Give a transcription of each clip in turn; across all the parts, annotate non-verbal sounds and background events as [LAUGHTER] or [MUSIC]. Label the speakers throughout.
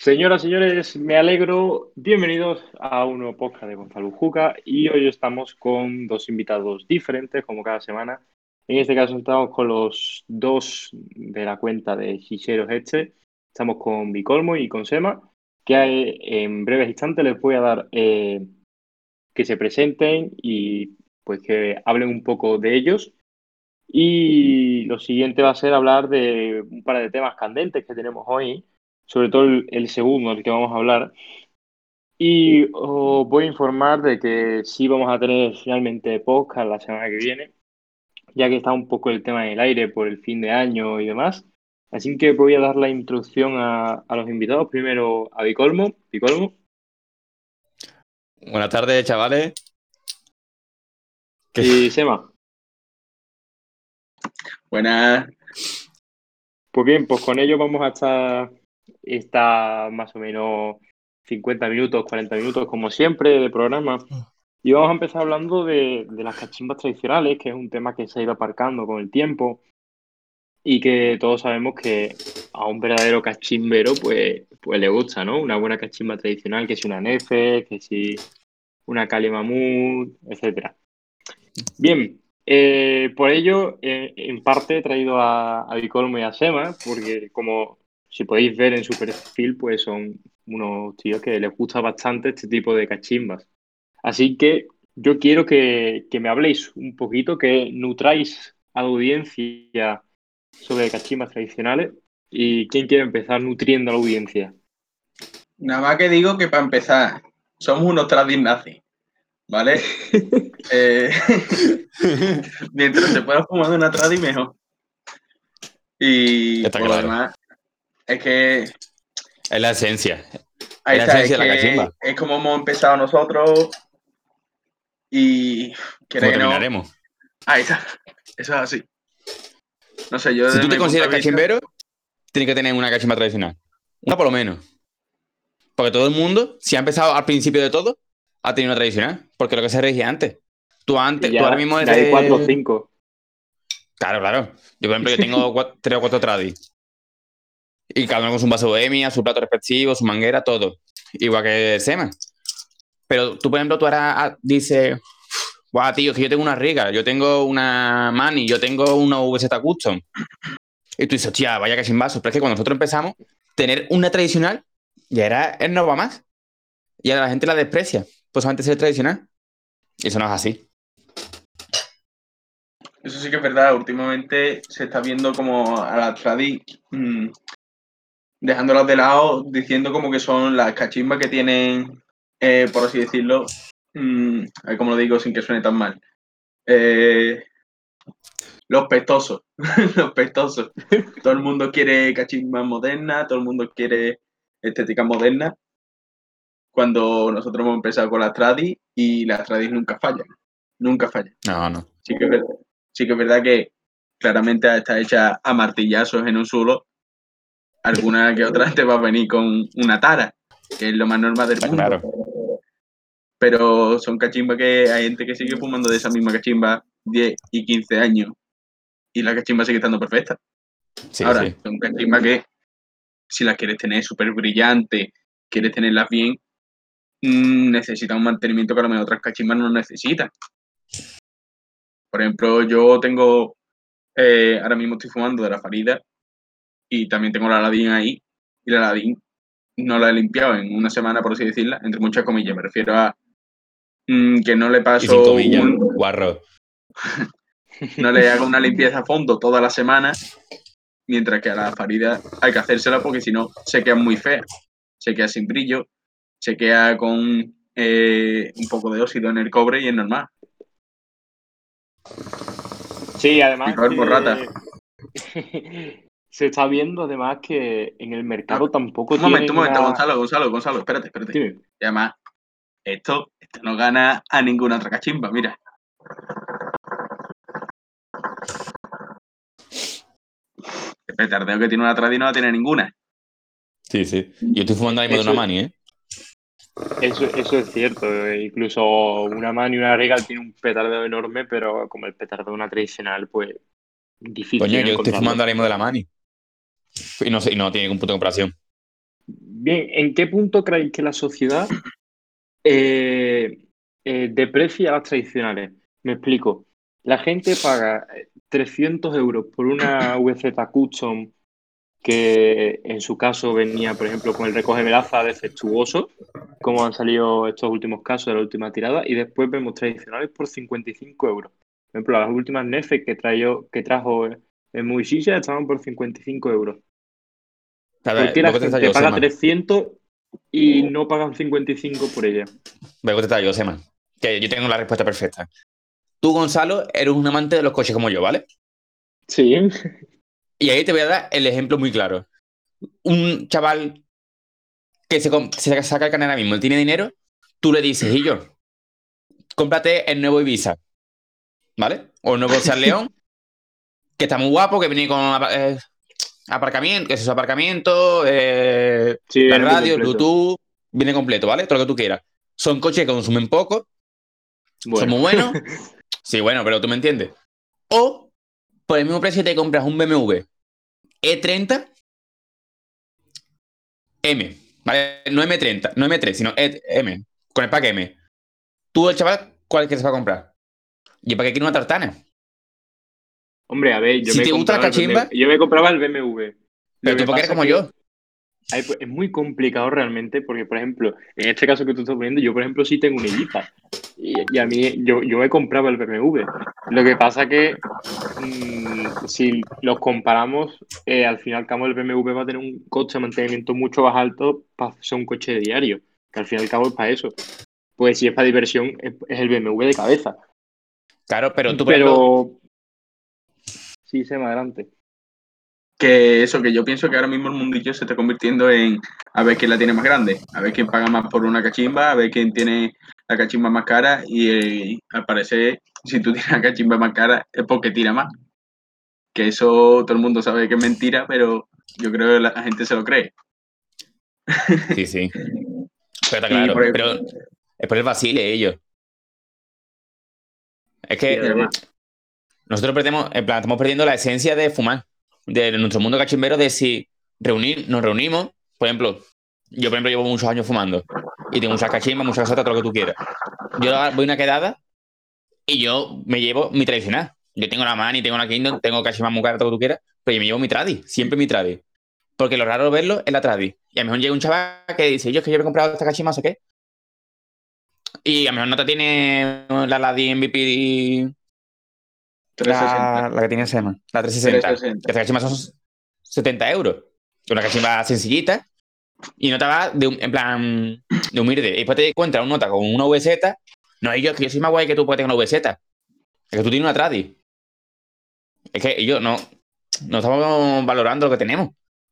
Speaker 1: Señoras, señores, me alegro. Bienvenidos a un nuevo podcast de Gonzalo Juca y hoy estamos con dos invitados diferentes, como cada semana. En este caso estamos con los dos de la cuenta de Gisero Heche. Estamos con Bicolmo y con Sema, que en breves instantes les voy a dar eh, que se presenten y pues que hablen un poco de ellos. Y lo siguiente va a ser hablar de un par de temas candentes que tenemos hoy sobre todo el, segundo, el que vamos a hablar. Y os voy a informar de que sí vamos a tener finalmente podcast la semana que viene, ya que está un poco el tema en el aire por el fin de año y demás. Así que voy a dar la introducción a, los invitados. Primero a Bicolmo. Bicolmo.
Speaker 2: Buenas tardes, chavales.
Speaker 1: Y Sema.
Speaker 3: Buenas.
Speaker 1: Pues bien, pues con ello vamos a estar está más o menos 50 minutos, 40 minutos, como siempre, de programa. Y vamos a empezar hablando de, las cachimbas tradicionales, que es un tema que se ha ido aparcando con el tiempo y que todos sabemos que a un verdadero cachimbero pues, pues le gusta, ¿no? Una buena cachimba tradicional, que si una nefe, que si una cali mamut, etc. Bien, eh, por ello, eh, en parte he traído a, a Bicolmo y a Sema, porque como si podéis ver en su perfil, pues son unos tíos que les gusta bastante este tipo de cachimbas. Así que yo quiero que, me habléis un poquito, que nutráis a la audiencia sobre cachimbas tradicionales. ¿Y quién quiere empezar nutriendo a la audiencia?
Speaker 3: Nada más que digo que para empezar, somos unos tradis nazis, ¿vale? [LAUGHS] Eh, [LAUGHS] mientras se pueda fumar una tradi, mejor. Y por demás, es que.
Speaker 2: Es la esencia.
Speaker 3: Ahí es la esencia de la cachimba. Es como hemos empezado nosotros. Y.
Speaker 2: Que terminaremos.
Speaker 3: Ahí está. Eso es así. No sé, yo.
Speaker 2: Si tú te consideras cachimbero, tienes que tener una cachimba tradicional. Una por lo menos. Porque todo el mundo, si ha empezado al principio de todo, ha tenido una tradicional. Porque lo que se regía antes. Tú antes, tú ahora mismo
Speaker 1: eres. Hay cuatro o cinco.
Speaker 2: Claro, claro. Yo, por ejemplo, yo tengo [LAUGHS] tres o cuatro tradis. Y cada uno con su vaso de bohemia, su plato respectivo, su manguera, todo. Igual que el Sema. Pero tú, por ejemplo, tú ahora ah, dices, guau, tío, es que yo tengo una riga, yo tengo una Mani, yo tengo una VZ Custom. Y tú dices, hostia, vaya que sin vaso. Pero es que cuando nosotros empezamos, tener una tradicional ya era el no va más. Y ahora la gente la desprecia, pues antes ser tradicional. Y eso no es así.
Speaker 3: Eso sí que es verdad. Últimamente se está viendo como a la tradi mm, dejándolas de lado, diciendo como que son las cachimbas que tienen, eh, por así decirlo, mmm, como lo digo sin que suene tan mal, eh, los pestosos, [LAUGHS] los pestosos. todo el mundo quiere cachimbas modernas, todo el mundo quiere estética moderna, cuando nosotros hemos empezado con las tradis y las tradis nunca fallan, nunca fallan.
Speaker 2: No, no.
Speaker 3: Sí que es verdad, sí que, es verdad que claramente está hecha a martillazos en un suelo alguna que otra te va a venir con una tara, que es lo más normal del mundo. Claro. Pero son cachimbas que hay gente que sigue fumando de esa misma cachimba 10 y 15 años y la cachimba sigue estando perfecta. Ahora, son cachimbas que si las quieres tener súper brillante, quieres tenerlas bien, mm, necesitan un mantenimiento que a lo mejor otras cachimbas no necesitan. Por ejemplo, yo tengo, eh, ahora mismo estoy fumando de la Farida y también tengo la Aladdin ahí. Y la Aladdin no la he limpiado en una semana, por así decirla, entre muchas comillas. Me refiero a mm, que no le paso.
Speaker 2: un, guarro. [LAUGHS]
Speaker 3: no le hago una [LAUGHS] limpieza a fondo toda la semana, mientras que a la farida hay que hacérsela porque si no se queda muy fea. Se queda sin brillo, se queda con eh, un poco de óxido en el cobre y es normal.
Speaker 1: Sí, además.
Speaker 3: por rata. [LAUGHS]
Speaker 1: se está viendo además que en el mercado ah, tampoco
Speaker 3: un momento, un momento, Gonzalo, Gonzalo, Gonzalo, espérate, espérate. Y además, esto, esto no gana a ninguna otra cachimba, mira. El petardeo que tiene una tradi no la tiene ninguna.
Speaker 2: Sí, sí. Yo estoy fumando ahí de una mani, ¿eh?
Speaker 1: Eso, eso es cierto. Incluso una mani y una regal tiene un petardeo enorme, pero como el petardeo de una tradicional, pues difícil.
Speaker 2: Coño, yo estoy fumando ahora mismo de la mani. Y no, no tiene ningún punto de comparación.
Speaker 1: Bien, ¿en qué punto creéis que la sociedad eh, eh, deprecia las tradicionales? Me explico. La gente paga 300 euros por una VZ Custom que en su caso venía, por ejemplo, con el recoge melaza defectuoso, como han salido estos últimos casos de la última tirada, y después vemos tradicionales por 55 euros. Por ejemplo, las últimas Nefe que, trajo, que trajo en Muisilla estaban por 55 euros. ¿Por qué la gente paga 300 y no pagan 55 por ella?
Speaker 2: Me gusta yo, Sema. Que yo tengo la respuesta perfecta. Tú, Gonzalo, eres un amante de los coches como yo, ¿vale?
Speaker 1: Sí.
Speaker 2: Y ahí te voy a dar el ejemplo muy claro. Un chaval que se, saca el canal ahora mismo, él tiene dinero, tú le dices, y yo, cómprate el nuevo Ibiza, ¿vale? O el nuevo San León, que está muy guapo, que viene con eh, aparcamiento, que es su aparcamiento, eh, la radio, Bluetooth, viene completo, ¿vale? Todo lo que tú quieras. Son coches que consumen poco, son muy buenos. [LAUGHS] sí, bueno, pero tú me entiendes. O por el mismo precio te compras un BMW E30 M, ¿vale? No M30, no M3, sino e M, con el pack M. Tú, el chaval, ¿cuál es que se va a comprar? ¿Y para qué quiere una tartana?
Speaker 1: Hombre, a ver, yo
Speaker 2: si
Speaker 1: me
Speaker 2: te gusta la cachimba,
Speaker 1: yo me compraba el BMW.
Speaker 2: Pero tú porque eres como yo.
Speaker 1: Pues, es muy complicado realmente porque, por ejemplo, en este caso que tú estás poniendo, yo, por ejemplo, sí tengo un Ibiza. Y, a mí, yo, yo me compraba el BMW. Lo que pasa que mmm, si los comparamos, eh, al final, cabo, el BMW va a tener un coste de mantenimiento mucho más alto para ser un coche de diario. Que al fin y al cabo es para eso. Pues si es para diversión, es, el BMW de cabeza.
Speaker 2: Claro, pero tú...
Speaker 1: Pero... Sí, se me adelante
Speaker 3: que eso, que yo pienso que ahora mismo el mundillo se está convirtiendo en a ver quién la tiene más grande, a ver quién paga más por una cachimba, a ver quién tiene la cachimba más cara y eh, al parecer si tú tienes la cachimba más cara es porque tira más. Que eso todo el mundo sabe que es mentira, pero yo creo que la gente se lo cree. [LAUGHS]
Speaker 2: Sí, sí. Pero está claro, pero es por el vacile ellos. Es que nosotros perdemos, en plan, estamos perdiendo la esencia de fumar de nuestro mundo cachimbero de si reunir, nos reunimos, por ejemplo, yo por ejemplo llevo muchos años fumando y tengo muchas cachimbas, muchas cosas, todo lo que tú quieras. Yo voy a una quedada y yo me llevo mi tradicional. Yo tengo la Mani, tengo la Kingdom, tengo cachimbas muy todo lo que tú quieras, pero yo me llevo mi tradi, siempre mi tradi. Porque lo raro verlo es la tradi. Y a lo mejor llega un chaval que dice, yo es que yo he comprado esta cachimba, sé qué. Y a lo mejor no te tiene la Ladi MVP la, que tiene Sema, la 360. 360. Que esta cachimba son 70 euros. Una cachimba sencillita. Y no te va de en plan de humilde. Y después te encuentras una nota con una VZ. No, yo, que yo soy más guay que tú puedes tener una VZ. Es que tú tienes una Tradi. Es que ellos no, no estamos valorando lo que tenemos.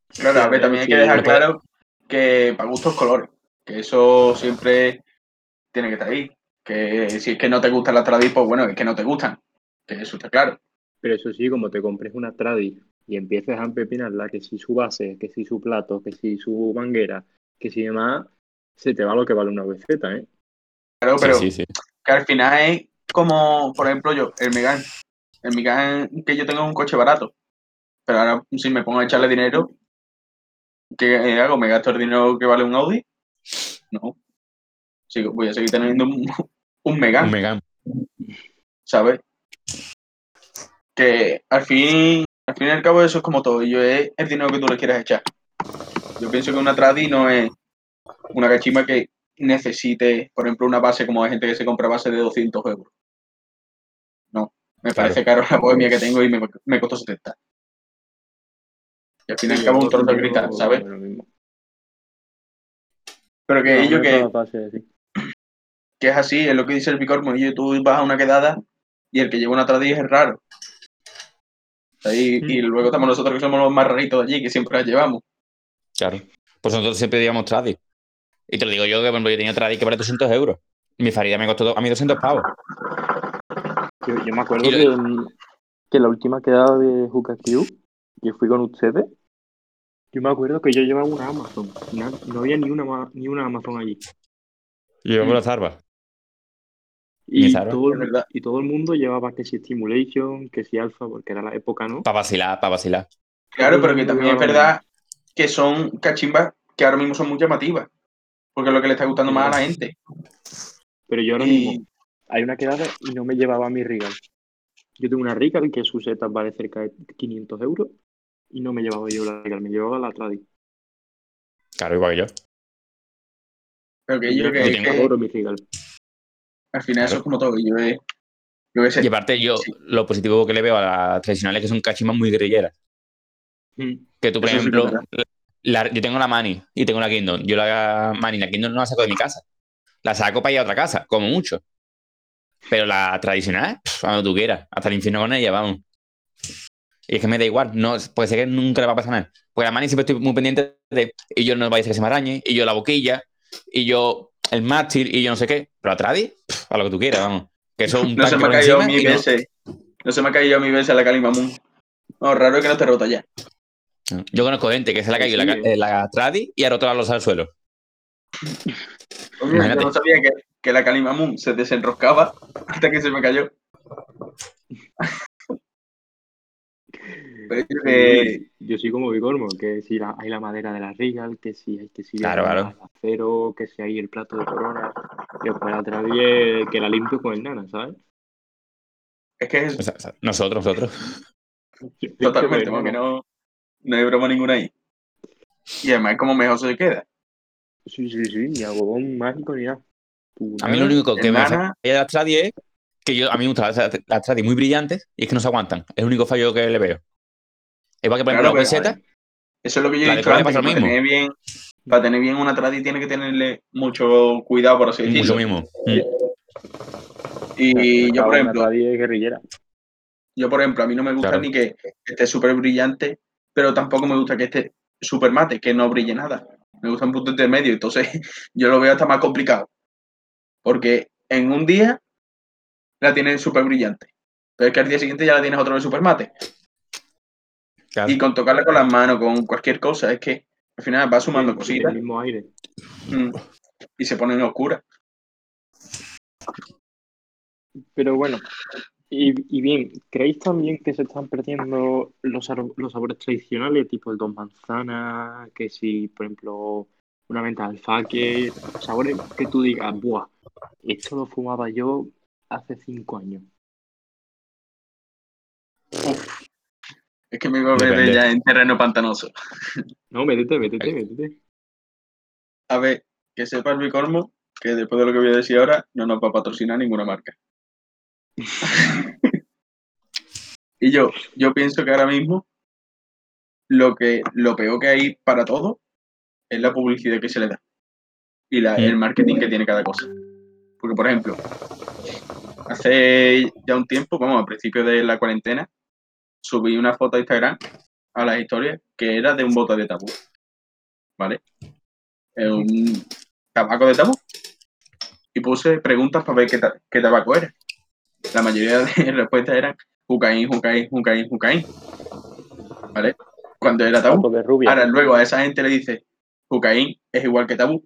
Speaker 3: Claro, a ver, también hay que dejar claro que para gustos colores. Que eso siempre tiene que estar ahí. Que si es que no te gustan las Tradi, pues bueno, es que no te gustan eso está claro.
Speaker 1: Pero eso sí, como te compres una tradi y empieces a empepinarla, que si su base, que si su plato, que si su manguera, que si demás, se te va lo que vale una VZ, ¿eh?
Speaker 3: Claro, pero que al final es como, por ejemplo, yo, el Megan. El Megan que yo tengo un coche barato. Pero ahora si me pongo a echarle dinero, ¿qué hago? ¿Me gasto el dinero que vale un Audi? No. Sigo, voy a seguir teniendo un, [LAUGHS] un Megan.
Speaker 2: Un Megan.
Speaker 3: ¿Sabes? Que al fin, al fin y al cabo eso es como todo, yo es el dinero que tú le quieras echar. Yo pienso que una tradi no es una cachima que necesite, por ejemplo, una base como hay gente que se compra base de 200 euros. No, me parece caro la bohemia que tengo y me, me costó 70. Y al fin y al cabo un trozo de cristal, ¿sabes? Pero que ello que, que es así, es lo que dice el Bicormo, y tú vas a una quedada y el que lleva una tradi es raro. Y luego estamos nosotros que somos los más raritos de allí, que siempre la llevamos.
Speaker 2: Claro. Pues nosotros siempre llevamos tradi. Y te lo digo yo, que por ejemplo, yo tenía tradi que vale 200 euros. Mi farida me costó a mí 200 pavos.
Speaker 1: Yo, me acuerdo que, que, la última quedada de Q, que fui con ustedes, yo me acuerdo que yo llevaba una Amazon. No, había ni una, ni una Amazon allí.
Speaker 2: Llevamos la zarba.
Speaker 1: Y, todo el, y todo el mundo llevaba que si Stimulation, que si Alpha, porque era la época, ¿no?
Speaker 2: Para vacilar, para vacilar.
Speaker 3: Claro, pero que también es verdad que son cachimbas que ahora mismo son muy llamativas. Porque es lo que le está gustando más a la gente.
Speaker 1: Pero yo ahora
Speaker 3: Y-
Speaker 1: mismo, hay una quedada y no me llevaba mi Regal. Yo tengo una Regal que su setup vale cerca de 500 euros y no me llevaba yo la Regal, me llevaba la Tradi.
Speaker 2: Claro, igual que yo.
Speaker 3: Pero que yo que,
Speaker 2: yo tengo
Speaker 3: que
Speaker 1: mi Regal.
Speaker 3: Al final eso es como todo. Yo, he- yo sé.
Speaker 2: Y aparte, yo
Speaker 3: Sí.
Speaker 2: lo positivo que le veo a las tradicionales es que son cachimas muy guerrilleras.
Speaker 1: Mm.
Speaker 2: Que tú, por
Speaker 3: Eso
Speaker 2: ejemplo, la- yo tengo la Mani y tengo la Kingdom. Yo la Mani, la Kingdom no la saco de mi casa. La saco para ir a otra casa, como mucho. Pero la tradicional, pff, cuando tú quieras, hasta el infierno con ella, vamos. Y es que me da igual, no, puede ser que nunca le va a pasar nada. Porque la Mani siempre estoy muy pendiente de, y yo no vaya a ser que se me arañe, y yo la boquilla, y yo el mástil, y yo no sé qué. Pero pff, a lo que tú quieras, vamos. Que eso es un [LAUGHS]
Speaker 3: No se me ha caído
Speaker 2: encima
Speaker 3: mi
Speaker 2: y no-
Speaker 3: veces. No se me ha caído mi veces la Kalimamun. No, raro es que no te rota ya.
Speaker 2: Yo conozco gente que se le ha caído la,
Speaker 1: Sí,
Speaker 2: eh, la Tradi y ha roto la losa al suelo. [LAUGHS]
Speaker 3: Oye, yo no sabía que, que la Kalimamun se desenroscaba hasta que se me cayó. Pero yo que-
Speaker 1: Yo soy como Vigormo, que si la- hay la madera de la Regal, que si hay que si
Speaker 2: Claro,
Speaker 1: acero, que si hay el plato de corona, y después la que la limpio con el nana, ¿sabes?
Speaker 3: es que es
Speaker 2: O sea, o sea, nosotros, nosotros.
Speaker 3: Totalmente, porque no, no hay broma ninguna ahí. Y además, como mejor se queda.
Speaker 1: Sí, sí, sí, ni algodón mágico ni nada.
Speaker 2: A mí lo único que me de las Tradi es que yo, a mí me gustan las, las Tradi muy brillantes y es que no se aguantan. Es el único fallo que le veo. Igual que por ejemplo
Speaker 3: Claro,
Speaker 2: la
Speaker 3: pero, Eso es lo que yo he dicho antes, para
Speaker 2: mismo.
Speaker 3: tener, bien, para tener bien una tradi tiene que tenerle mucho cuidado, por así decirlo.
Speaker 2: mucho mismo. Mm.
Speaker 3: Y yo, por ejemplo,
Speaker 1: guerrillera.
Speaker 3: yo, por ejemplo, a mí no me gusta
Speaker 2: Claro.
Speaker 3: ni que esté súper brillante, pero tampoco me gusta que esté súper mate, que no brille nada. Me gusta un punto intermedio, entonces [LAUGHS] yo lo veo hasta más complicado. Porque en un día la tienes súper brillante, pero es que al día siguiente ya la tienes otra vez súper mate.
Speaker 2: Claro.
Speaker 3: Y con tocarla con las manos, con cualquier cosa, es que al final va sumando
Speaker 1: Sí,
Speaker 3: cositas
Speaker 1: El mismo aire.
Speaker 3: mm, y se ponen oscuras.
Speaker 1: Pero bueno, y, y bien, ¿creéis también que se están perdiendo los, los sabores tradicionales, tipo el dos manzanas, que si, por ejemplo, una menta de alfaque, sabores que tú digas, buah, esto lo fumaba yo hace cinco años?
Speaker 3: Es que me iba a ver ya en terreno pantanoso. [LAUGHS]
Speaker 1: No, métete, métete, métete.
Speaker 3: A ver, que sepa el bicormo que después de lo que voy a decir ahora, no nos va a patrocinar ninguna marca. [LAUGHS] y yo, yo pienso que ahora mismo lo que lo peor que hay para todo es la publicidad que se le da y la-
Speaker 2: Mm.
Speaker 3: el marketing que tiene cada cosa. Porque, por ejemplo, hace ya un tiempo, vamos, a principio de la cuarentena, subí una foto a Instagram a las historias que era de un bote de tabú. ¿Vale? Un tabaco de tabú. Y puse preguntas para ver qué, ta- qué tabaco era. La mayoría de [LAUGHS] respuestas eran Jucaín, Jucaín, Jucaín, Jucaín. ¿Vale? Cuando era tabú. Ahora luego a esa gente le dice, Jucaín es igual que tabú.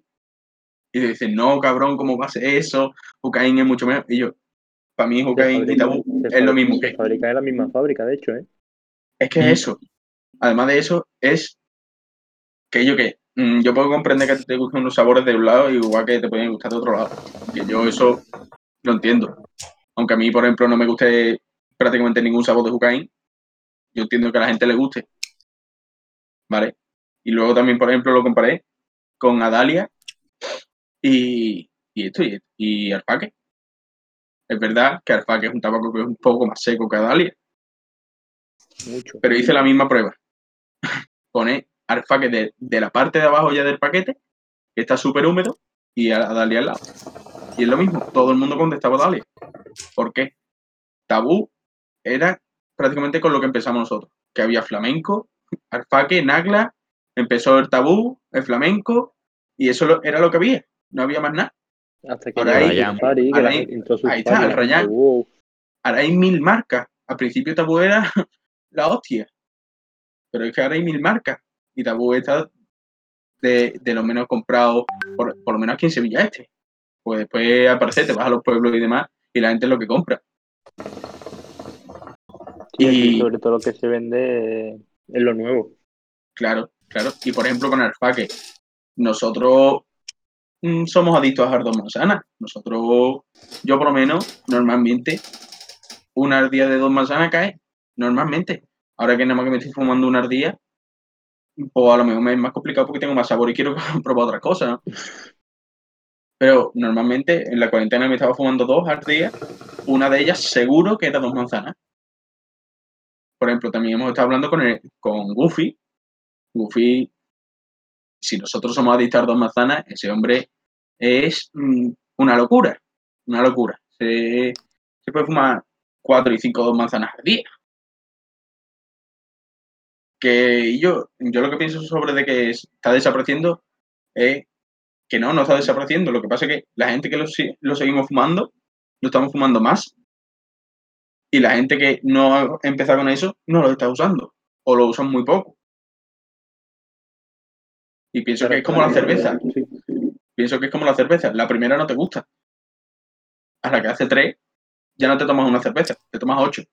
Speaker 3: Y le dicen, no, cabrón, ¿cómo va a ser eso? Jucaín es mucho mejor. Y yo, para mí Jucaín y tabú es lo mismo
Speaker 1: Se
Speaker 3: que.
Speaker 1: fabrica en la misma fábrica, de hecho, ¿eh?
Speaker 3: Es que es eso. Además de eso, es que yo que mm, yo puedo comprender que te gustan unos sabores de un lado y igual que te pueden gustar de otro lado. Que yo eso lo entiendo. Aunque a mí, por ejemplo, no me guste prácticamente ningún sabor de Jucaín, yo entiendo que a la gente le guste. ¿Vale? Y luego también, por ejemplo, lo comparé con Adalia y, y esto, y, y. Es verdad que Alfaque es un tabaco que es un poco más seco que Adalia,
Speaker 1: Mucho.
Speaker 3: pero hice la misma prueba. [LAUGHS] Pone alfaque de, de la parte de abajo ya del paquete, que está súper húmedo, y a, a Dalia al lado. Y es lo mismo, todo el mundo contestaba Dalia. ¿Por qué? Tabú era prácticamente con lo que empezamos nosotros, que había flamenco, alfaque, nagla, empezó el tabú, el flamenco, y eso era lo que había, no había más nada.
Speaker 1: Hasta que
Speaker 3: Ahora
Speaker 2: ahí-
Speaker 1: Safari, que
Speaker 3: ahora
Speaker 1: la
Speaker 3: ahí- está, el Rayán.
Speaker 1: wow.
Speaker 3: Ahora hay mil marcas. Al principio Tabú era [LAUGHS] la hostia. Pero es que ahora hay mil marcas. Y Tabú está de, de los menos comprados, por, por lo menos aquí en Sevilla Este. Pues después aparece, te vas a los pueblos y demás, y la gente es lo que compra. Y-
Speaker 1: sobre todo lo que se vende es lo nuevo.
Speaker 3: Claro, claro. Y por ejemplo con Alfaque, nosotros somos adictos a las dos manzanas. Nosotros, yo por lo menos, normalmente, una ardilla de dos manzanas cae, normalmente. Ahora que nada más que me estoy fumando una ardilla, pues a lo mejor me es más complicado porque tengo más sabor y quiero [LAUGHS] probar otra cosa. Pero normalmente en la cuarentena me estaba fumando dos ardillas, una de ellas seguro que era dos manzanas. Por ejemplo, también hemos estado hablando con, con Goofy. Goofy, si nosotros somos adictos a dos manzanas, ese hombre es mm, una locura, una locura. Se, se puede fumar cuatro y cinco manzanas al día que yo, yo lo que pienso sobre de que está desapareciendo es que no, no está desapareciendo. Lo que pasa es que la gente que lo, lo seguimos fumando, lo estamos fumando más. Y la gente que no ha empezado con eso, no lo está usando. O lo usan muy poco. Y pienso que es como la cerveza. Pienso que es como la cerveza. La primera no te gusta. A la que hace tres, ya no te tomas una cerveza, te tomas ocho.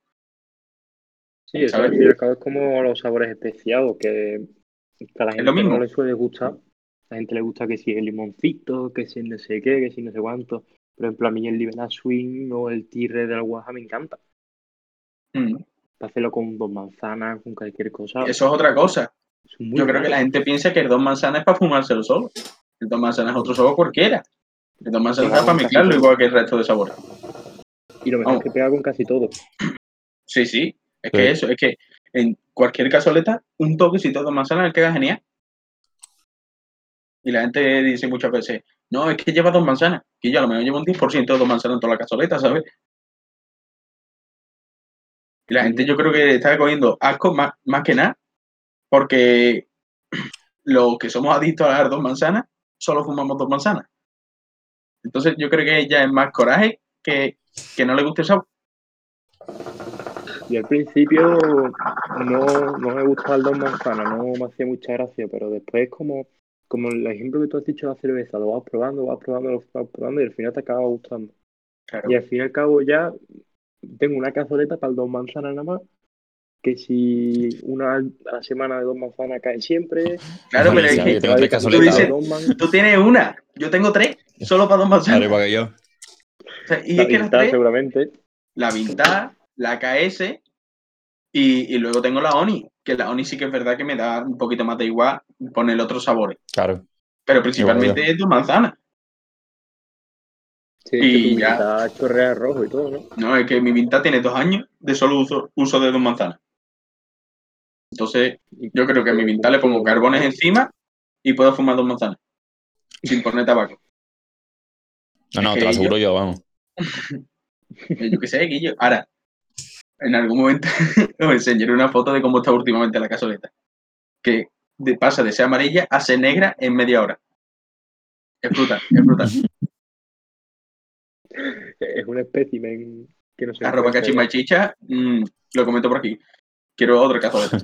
Speaker 1: Sí, eso es como los sabores especiados, que, a la gente no le suele gustar. A la gente le gusta que si el limoncito, que si no sé qué, que si no sé cuánto. Por ejemplo, a mí el Libera Swing o el Tirre de la Guaja me encanta. Mm. Para hacerlo con dos manzanas, con cualquier cosa.
Speaker 3: Eso es otra cosa. Yo creo que la gente piensa que el dos manzanas es para fumárselo solo. El dos manzanas es otro sabor cualquiera. El dos manzanas es para mezclarlo igual que el resto de sabores.
Speaker 1: Y lo mejor es que pega con casi todo.
Speaker 3: Sí, sí. Es que eso, es que en cualquier cazoleta, un toquecito de manzana queda genial. Y la gente dice muchas veces, no, es que lleva dos manzanas. Y yo a lo mejor llevo un 10% de dos manzanas en toda la cazoleta, ¿sabes? Y la gente yo creo que está cogiendo asco más, más que nada, porque [CLEARS THROAT] los que somos adictos a las dos manzanas, solo fumamos dos manzanas. Entonces yo creo que ya es más coraje que, que no le guste el sabor.
Speaker 1: Y al principio no, no me gustaba el dos manzanas, no me hacía mucha gracia, pero después como, como el ejemplo que tú has dicho de la cerveza, lo vas probando, vas probando, lo vas probando y al final te acaba gustando. Y al fin y al cabo ya tengo una cazoleta para el dos manzanas nada más, que si una a la semana de dos manzanas cae siempre.
Speaker 3: Claro, pero es que tú, dices, tú, tienes una, yo tengo tres, solo para dos manzanas.
Speaker 2: Claro, que yo.
Speaker 3: O sea, y la es que tres, seguramente. La vintage la KS y, luego tengo la ONI, que la ONI sí que es verdad que me da un poquito más de igual poner otros sabores.
Speaker 2: Claro.
Speaker 3: Pero principalmente es tu manzana.
Speaker 1: Sí, y que ya. chorrea rojo y todo, ¿no?
Speaker 3: No, es que mi vinta tiene dos años de solo uso, uso de dos manzanas. Entonces, yo creo que a mi vinta le pongo carbones encima y puedo fumar dos manzanas. Sin poner tabaco.
Speaker 2: No, no, te lo aseguro yo, vamos.
Speaker 3: yo qué sé, Guillo. Ahora, en algún momento [LAUGHS] os enseñaré una foto de cómo está últimamente la casoleta. Que pasa de ser amarilla a ser negra en media hora. Es brutal, es brutal. [LAUGHS]
Speaker 1: Es un espécimen que no sé.
Speaker 3: Arroba cachimachicha, mm, lo comento por aquí. Quiero otra cazoleta.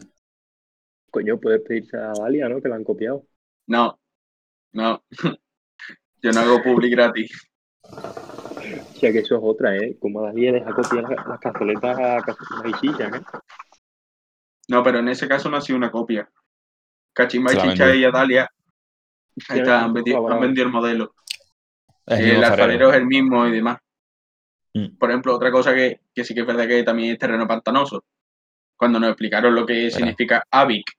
Speaker 1: Coño, puedes pedirse a Dalia, ¿no? Que la han copiado.
Speaker 3: No, no. [LAUGHS] Yo no hago public gratis.
Speaker 1: O sea que eso es otra, ¿eh? Como Dalia deja copiar las cazoletas a cazoletas ¿eh?
Speaker 3: No, pero en ese caso no ha sido una copia. Cachimba y Chicha y Adalia ahí está, han, vendido, el modelo. el alfarero es el mismo y demás. Mm. Por ejemplo, otra cosa que, sí que es verdad que también es terreno pantanoso. Cuando nos explicaron lo que significa AVIC,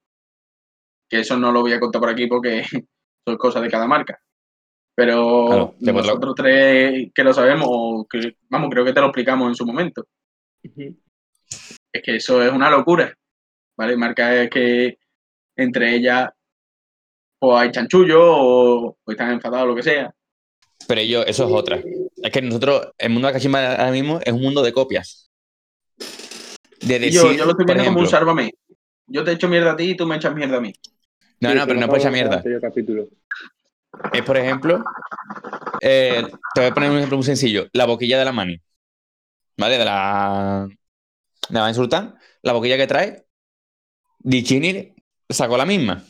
Speaker 3: que eso no lo voy a contar por aquí porque [LAUGHS] son cosas de cada marca. Pero nosotros tres que lo sabemos, que, vamos, creo que te lo explicamos en su momento. Es que eso es una locura. ¿Vale? Marca es que entre ellas o hay chanchullo o, están enfadados o lo que sea.
Speaker 2: Pero yo, eso es otra. Es que nosotros, el mundo de la cachimba ahora mismo es un mundo de copias.
Speaker 3: De yo, yo lo estoy viendo como un sálvame. Yo te echo mierda a ti y tú me echas mierda a mí.
Speaker 2: No, no, pero no puedes echar mierda.
Speaker 1: Capítulo
Speaker 2: es, por ejemplo, eh, te voy a poner un ejemplo muy sencillo. La boquilla de la mani. ¿Vale? De la. De la Sultán. La boquilla que trae. Dichini sacó la misma.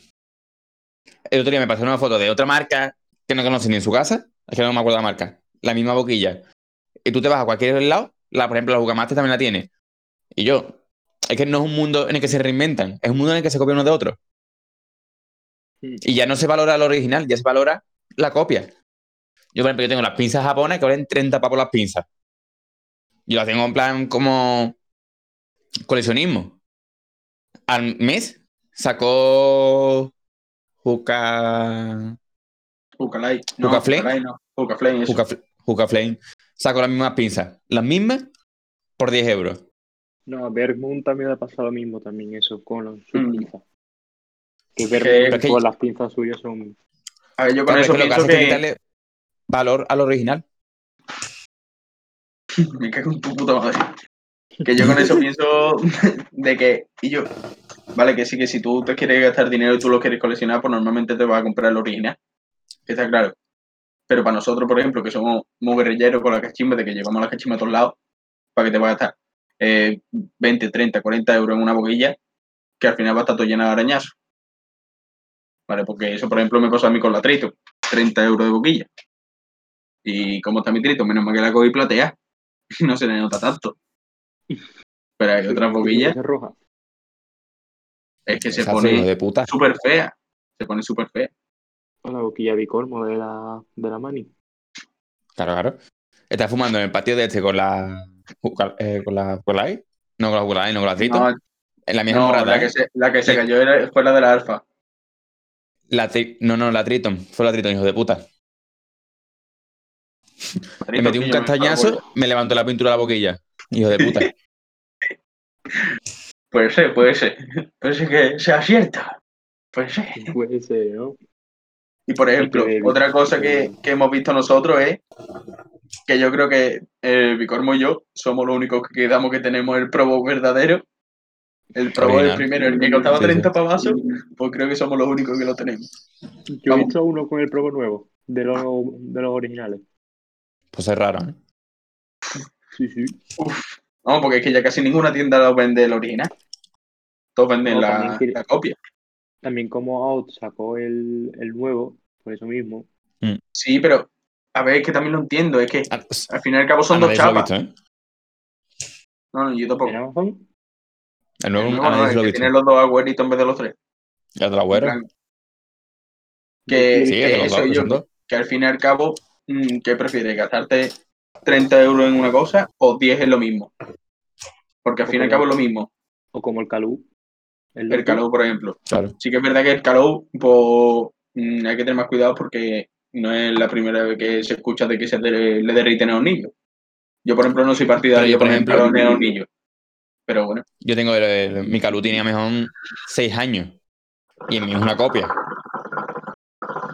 Speaker 2: El otro día me pasó una foto de otra marca que no conoce ni en su casa. Es que no me acuerdo la marca. La misma boquilla. Y tú te vas a cualquier lado. La, por ejemplo, la Bugamaster también la tiene. Y yo. Es que no es un mundo en el que se reinventan. Es un mundo en el que se copia uno de otro. Y ya no se valora el original, ya se valora la copia. Yo, por ejemplo, yo tengo las pinzas japonesas que valen 30 pavos las pinzas. Yo las tengo en plan como coleccionismo. Al mes sacó Juca.
Speaker 3: Jucalay. No,
Speaker 2: Juca Flame.
Speaker 3: No. Juca Flame,
Speaker 2: Juca Flame. Sacó las mismas pinzas. Las mismas por 10 euros.
Speaker 1: No, a Bergmund también le ha pasado lo mismo también eso con los- sus
Speaker 3: Mm.
Speaker 1: Pinzas. Que
Speaker 3: Que-
Speaker 2: que-
Speaker 1: con las pinzas suyas son...
Speaker 3: A ver, yo con
Speaker 2: Claro, es
Speaker 3: eso
Speaker 2: que que
Speaker 3: pienso
Speaker 2: es
Speaker 3: que...
Speaker 2: quitarle valor al original. [LAUGHS]
Speaker 3: Me cago en tu puta madre. Que yo con eso [LAUGHS] pienso de que... Y yo... Vale, que sí, que si tú te quieres gastar dinero y tú lo quieres coleccionar, pues normalmente te vas a comprar el original. Está claro. Pero para nosotros, por ejemplo, que somos muy guerrilleros con la cachimba, de que llevamos la cachimba a todos lados, para que te vas a gastar eh, 20, 30, 40 euros en una boquilla, que al final va a estar todo llena de arañazos. ¿Vale? Porque eso, por ejemplo, me pasó a mí con la Trito. 30 euros de boquilla. Y como está mi Trito, menos mal que la cogí platea. [LAUGHS] No se le nota tanto. Pero hay otras boquillas,
Speaker 1: Es
Speaker 3: que se
Speaker 2: Esa
Speaker 3: pone súper fea. Se pone súper fea.
Speaker 1: La boquilla bicolmo de la, de la Mani.
Speaker 2: Claro, claro. Estás fumando en el patio de este con la. Eh, con la Jucolai. No con la Jucolai, no con la Trito.
Speaker 3: No,
Speaker 2: en la misma
Speaker 3: no,
Speaker 2: morada.
Speaker 3: la,
Speaker 2: ¿eh?
Speaker 3: que se, la que se cayó era, fue la de la alfa.
Speaker 2: La tri- No, no, la Triton. Fue la Triton, hijo de puta. Le metí un
Speaker 3: me
Speaker 2: castañazo, me levantó la pintura de la boquilla. Hijo de puta. [LAUGHS]
Speaker 3: Puede ser, puede ser. Puede ser que sea cierto. Puede ser. [LAUGHS]
Speaker 1: Puede ser, ¿no?
Speaker 3: Y por ejemplo,
Speaker 1: que-
Speaker 3: otra cosa que, que hemos visto nosotros es que yo creo que eh, Bicormo y yo somos los únicos que quedamos que tenemos el Probo verdadero. El Probo el primero, el que costaba
Speaker 2: Sí, sí.
Speaker 3: 30 pavazos, pues creo que somos los únicos que lo tenemos.
Speaker 1: Yo he visto uno con el Probo nuevo, de los, de los originales.
Speaker 2: Pues es raro, ¿eh?
Speaker 1: Sí, sí.
Speaker 3: Vamos, porque es que ya casi ninguna tienda lo vende el original. Todos venden
Speaker 1: No,
Speaker 3: la,
Speaker 1: también
Speaker 3: la copia.
Speaker 1: También como Out sacó el, el nuevo, por eso mismo.
Speaker 3: Sí, pero a ver, es que también lo entiendo. Es que
Speaker 2: Ah, pues,
Speaker 3: al fin y al cabo son
Speaker 2: ah,
Speaker 3: dos chapas.
Speaker 2: visto, ¿eh?
Speaker 3: No, no, yo tampoco.
Speaker 1: En Amazon,
Speaker 2: El nuevo,
Speaker 3: El
Speaker 2: ah,
Speaker 3: nuevo no, el que tiene los dos agüeritos en vez de los tres.
Speaker 2: Ya te lo agüero.
Speaker 3: Que,
Speaker 2: Sí,
Speaker 3: que eso yo- al fin y al cabo, mm, ¿qué prefieres? ¿Gastarte 30 euros en una cosa o 10 en lo mismo? Porque al fin y al cabo es lo mismo.
Speaker 1: o como el Calú.
Speaker 3: El
Speaker 1: Loki.
Speaker 3: Calou, por ejemplo.
Speaker 2: Claro.
Speaker 3: Sí que es verdad que el Calou, pues mm, hay que tener más cuidado porque no es la primera vez que se escucha de que se le derriten a un niño. Yo, por ejemplo, no soy partidario de
Speaker 2: por ejemplo-
Speaker 3: a un niño. Pero bueno,
Speaker 2: Yo tengo el, el- mi Calú tenía mejor 6 años. Y el mío es una copia.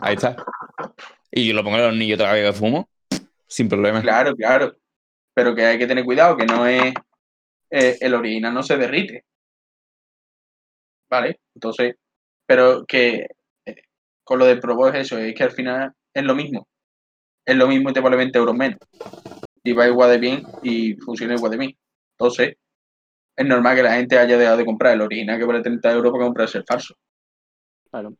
Speaker 2: Ahí está. Y yo lo pongo en los niños otra vez que fumo. Sin problema.
Speaker 3: claro, claro. Pero que hay que tener cuidado, que no es. eh, el original no se derrite. ¿Vale? Entonces, pero que eh, con lo del Probo es eso, es que al final es lo mismo. Es lo mismo y te vale 20 euros menos. Y va igual de bien y funciona igual de bien. Entonces, es normal que la gente haya dejado de comprar el original que vale 30 euros para comprarse el falso.
Speaker 1: Claro.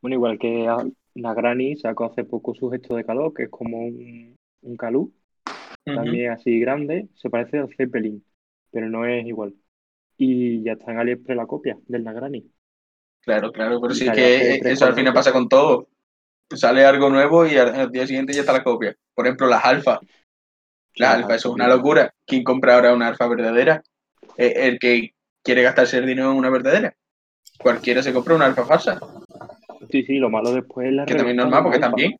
Speaker 1: Bueno, igual que Granny sacó hace poco su gesto de calor, que es como un, un Calú, también así grande, se parece al Zeppelin, pero no es igual. Y ya está en AliExpress la copia del Nagrani.
Speaker 3: Claro, claro, pero sí que eso al final pasa con todo. Sale algo nuevo y al, día siguiente ya está la copia. Por ejemplo, las alfas. Las alfas, eso es una locura. ¿Quién compra ahora una alfa verdadera? Eh, el que quiere gastarse el dinero en una verdadera. Cualquiera se compra una alfa falsa,
Speaker 1: Sí, sí, lo malo después es la
Speaker 3: que también es normal porque
Speaker 1: alfa.
Speaker 3: también.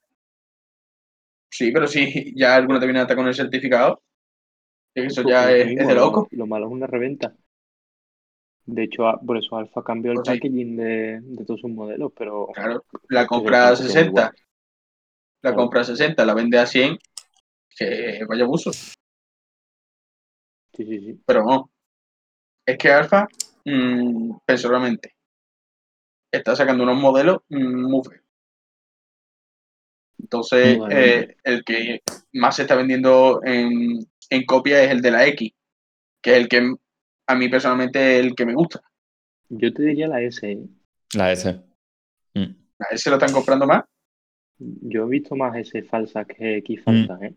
Speaker 3: Sí, pero sí, ya alguna te viene hasta con el certificado. Eso ya es, de
Speaker 1: lo-
Speaker 3: loco.
Speaker 1: Lo, malo es una reventa. De hecho, por eso Alfa cambió el
Speaker 3: Pues sí.
Speaker 1: packaging de, de todos sus modelos, pero
Speaker 3: Claro, la compra a
Speaker 1: tampoco es
Speaker 3: 60,
Speaker 1: igual.
Speaker 3: la compra a 60, la vende a 100, que vaya abuso.
Speaker 1: sí, sí, sí.
Speaker 3: Pero no. Es que Alfa, mm, personalmente, está sacando unos modelos mm, muy feos. Entonces,
Speaker 1: Vale.
Speaker 3: eh, el que más se está vendiendo en, en copia es el de la X, que es el que a mí personalmente es el que me gusta.
Speaker 1: Yo te diría la S, ¿eh?
Speaker 2: La S. Mm.
Speaker 3: A ese lo están comprando más.
Speaker 1: Yo he visto más S falsas que X falsas, ¿eh?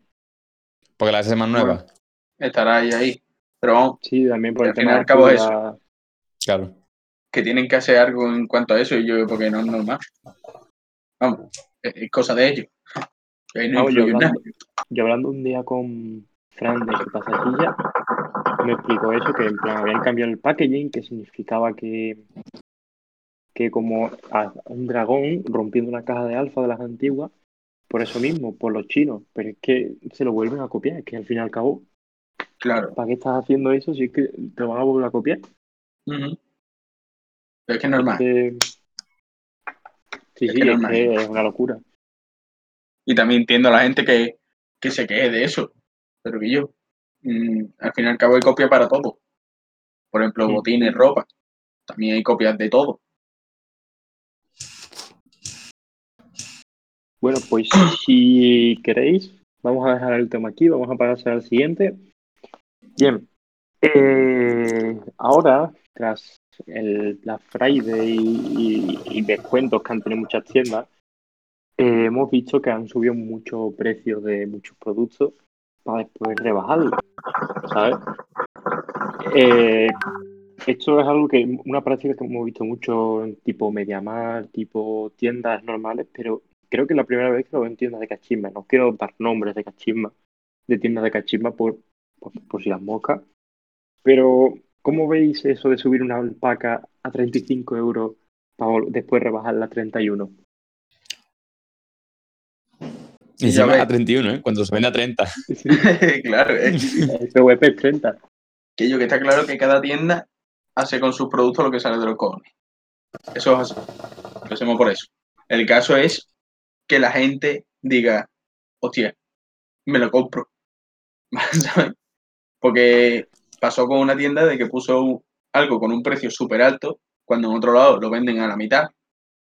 Speaker 2: Porque la S es más nueva.
Speaker 3: Estará ahí ahí. Pero vamos,
Speaker 1: Sí, también por
Speaker 3: Y
Speaker 1: el
Speaker 3: al
Speaker 1: tema
Speaker 3: fin y
Speaker 1: de
Speaker 3: al cabo es
Speaker 1: altura,
Speaker 2: Claro.
Speaker 3: que tienen que hacer algo en cuanto a eso y yo porque no es normal. Vamos, es, cosa de ellos. No
Speaker 1: yo, hablando, yo hablando un día con Fran de su pasajilla, me explicó eso, que en plan habían cambiado el packaging, que significaba que, que como a un dragón rompiendo una caja de alfa de las antiguas, por eso mismo, por los chinos, pero es que se lo vuelven a copiar, es que al fin y al cabo,
Speaker 3: Claro.
Speaker 1: ¿para qué estás haciendo eso si es que te van a volver a copiar?
Speaker 3: Pero es que es normal.
Speaker 1: Sí,
Speaker 3: Es
Speaker 1: sí,
Speaker 3: que
Speaker 1: es
Speaker 3: normal.
Speaker 1: que es una locura.
Speaker 3: Y también entiendo a la gente que, que se queje de eso. Pero que yo, mm, al fin y al cabo hay copias para todo. Por ejemplo, botines, ropa. También hay copias de todo.
Speaker 1: Bueno, pues [CLEARS THROAT] si queréis, vamos a dejar el tema aquí, vamos a pasar al siguiente. Bien, eh, ahora, tras el Black Friday y, descuentos que han tenido muchas tiendas, eh, hemos visto que han subido mucho precio de muchos productos para después rebajarlos, ¿sabes? Eh, esto es algo que, una práctica que hemos visto mucho en tipo Mediamar, tipo tiendas normales, pero creo que es la primera vez que lo veo en tiendas de cachisma. No quiero dar nombres de cachisma, de tiendas de cachisma por, por, por si las moscas. Pero, ¿cómo veis eso de subir una alpaca a 35 euros para después rebajarla a 31?
Speaker 2: Y
Speaker 3: ves.
Speaker 2: a 31, ¿eh? Cuando se vende a 30. [LAUGHS] [LAUGHS]
Speaker 3: claro, es
Speaker 1: El PVP es 30.
Speaker 3: que yo que está claro que cada tienda hace con sus productos lo que sale de los cojones. Eso es así. Lo hacemos por eso. El caso es que la gente diga, hostia, me lo compro. [LAUGHS] Porque pasó con una tienda de que puso algo con un precio súper alto, cuando en otro lado lo venden a la mitad.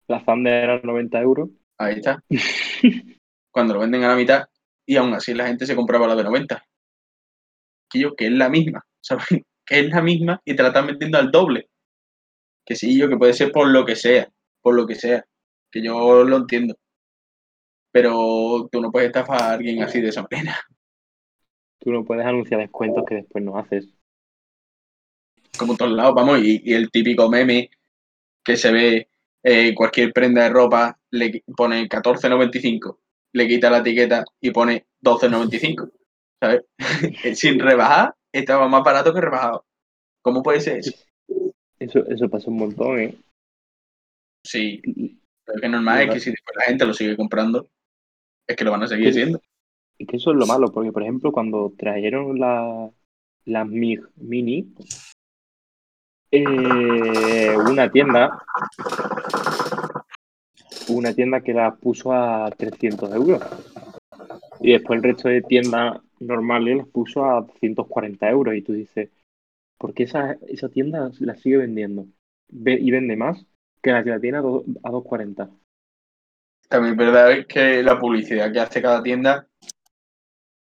Speaker 1: La Thunder era 90 euros.
Speaker 3: Ahí está. [LAUGHS] Cuando lo venden a la mitad, y aún así la gente se compraba la de 90. Que yo, que es la misma, [LAUGHS] ¿sabes? Que es la misma y te la están vendiendo al doble. Que sí, yo, que puede ser por lo que sea, por lo que sea. Que yo lo entiendo. Pero tú no puedes estafar a alguien así de esa manera.
Speaker 1: Tú no puedes anunciar descuentos que después no haces.
Speaker 3: Como en todos lados, vamos, y, y el típico meme que se ve eh, cualquier prenda de ropa, le pone 14.95, le quita la etiqueta y pone 12.95, ¿sabes? [LAUGHS] Sin rebajar, estaba más barato que rebajado. ¿Cómo puede ser eso?
Speaker 1: Eso, eso pasa un montón, ¿eh?
Speaker 3: Sí, lo que normal es que si después la gente lo sigue comprando, es que lo van a seguir
Speaker 1: Sí. Y que eso es lo malo, porque por ejemplo, cuando trajeron la, la MIG Mini, eh, una tienda, una tienda que la puso a 300 euros. Y después el resto de tiendas normales las puso a 140 euros. Y tú dices, ¿por qué esa, esa tienda la sigue vendiendo? Ve- y vende más que la que la tiene a, do- a 240.
Speaker 3: También es verdad que la publicidad que hace cada tienda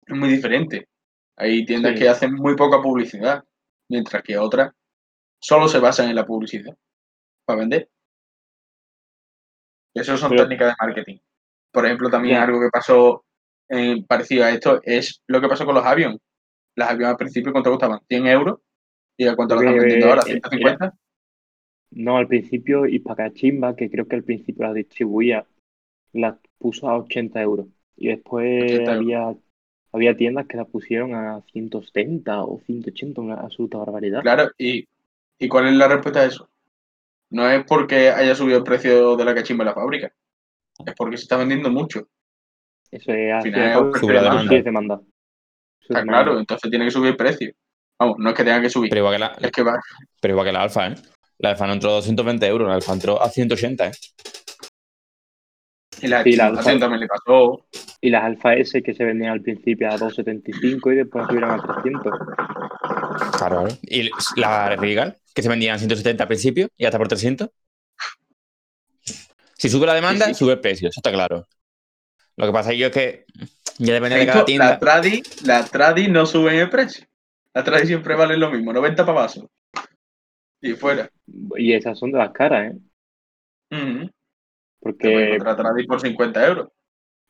Speaker 3: es muy diferente. Hay tiendas
Speaker 1: Sí.
Speaker 3: que hacen muy poca publicidad, mientras que otras solo se basan en la publicidad para vender. Eso son
Speaker 1: Pero-
Speaker 3: técnicas de marketing. Por ejemplo, también algo que pasó eh, parecido a esto es lo que pasó con los aviones. Las aviones al principio, ¿cuánto costaban? ¿100 euros? ¿Y a cuánto lo están vendiendo ahora?
Speaker 1: eh,
Speaker 3: ¿150?
Speaker 1: No, al principio Hispacachimba, que creo que al principio la distribuía, la puso a 80 euros. Y después
Speaker 3: 80 euros.
Speaker 1: había, había tiendas que la pusieron a 170 o 180, una absoluta barbaridad.
Speaker 3: Claro, y, ¿y cuál es la respuesta a eso? No es porque haya subido el precio de la cachimba en la fábrica, es porque se está vendiendo mucho.
Speaker 1: Eso es al
Speaker 3: final
Speaker 1: al
Speaker 3: es demanda.
Speaker 1: es demanda.
Speaker 3: Está
Speaker 1: demanda.
Speaker 3: claro, entonces tiene que subir el precio. Vamos, no es que tenga que subir,
Speaker 2: Pero igual que la,
Speaker 3: es que va.
Speaker 2: pero igual que la alfa, ¿eh? La alfa no entró a 220 euros, la alfa entró a 180, ¿eh?
Speaker 3: Y la,
Speaker 1: Sí, la
Speaker 3: Chimbación
Speaker 1: alfa.
Speaker 3: también le pasó.
Speaker 1: Y las Alfa S que se vendían al principio a 275 y después subieron a 300.
Speaker 2: Claro, claro. Y la Regal, que se vendían 170 al principio y hasta por 300. Si sube la demanda,
Speaker 3: Sí, sí.
Speaker 2: sube el precio, eso está claro. Lo que pasa es que ya depende de cada tienda.
Speaker 3: la tradi, la tradi no sube en el precio. La tradi siempre vale lo mismo, 90 pavazos. Y fuera.
Speaker 1: Y esas son de las caras, ¿eh?
Speaker 3: Te
Speaker 1: Porque,
Speaker 3: encontrar tradi por 50 euros.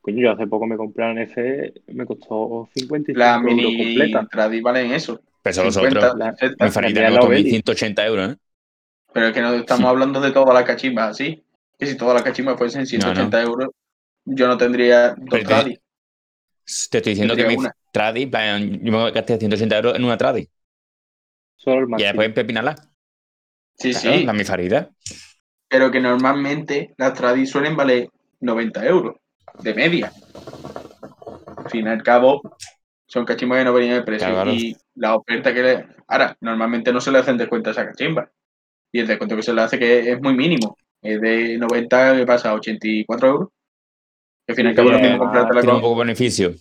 Speaker 1: coño, yo hace poco me compré una F, me costó 55
Speaker 3: La
Speaker 1: euros
Speaker 3: mini
Speaker 1: completa.
Speaker 3: tradi valen eso.
Speaker 2: Pero eso
Speaker 3: 50,
Speaker 2: vosotros,
Speaker 1: La-
Speaker 3: 60.
Speaker 2: mi farita
Speaker 1: la
Speaker 2: me
Speaker 1: Lovely.
Speaker 2: 1180 euros, ¿eh?
Speaker 3: Pero es que no estamos hablando de todas las cachimbas así. Que si todas las cachimbas fuesen 180 euros, yo no tendría dos
Speaker 2: Pero te-
Speaker 3: Tradi.
Speaker 2: Te estoy diciendo que mi
Speaker 3: una.
Speaker 2: tradi, plan, yo me gasté 180 euros en una tradi.
Speaker 1: Solo el
Speaker 2: Y después empepinarla.
Speaker 3: Sí,
Speaker 2: Claro,
Speaker 3: sí.
Speaker 2: La mi farida.
Speaker 3: Pero que normalmente las Tradi suelen valer 90 euros. De media. Al fin y al cabo, son cachimbas que no venían de precio.
Speaker 2: Claro, claro.
Speaker 3: Y la oferta que le. Ahora, normalmente no se le hacen descuento a esa cachimba. Y el descuento que se le hace que es muy mínimo. Es de 90 que pasa a 84 euros. Que al fin y al cabo es lo mismo
Speaker 1: además
Speaker 3: comprártela
Speaker 2: Tiene un
Speaker 3: con.
Speaker 2: poco de beneficio.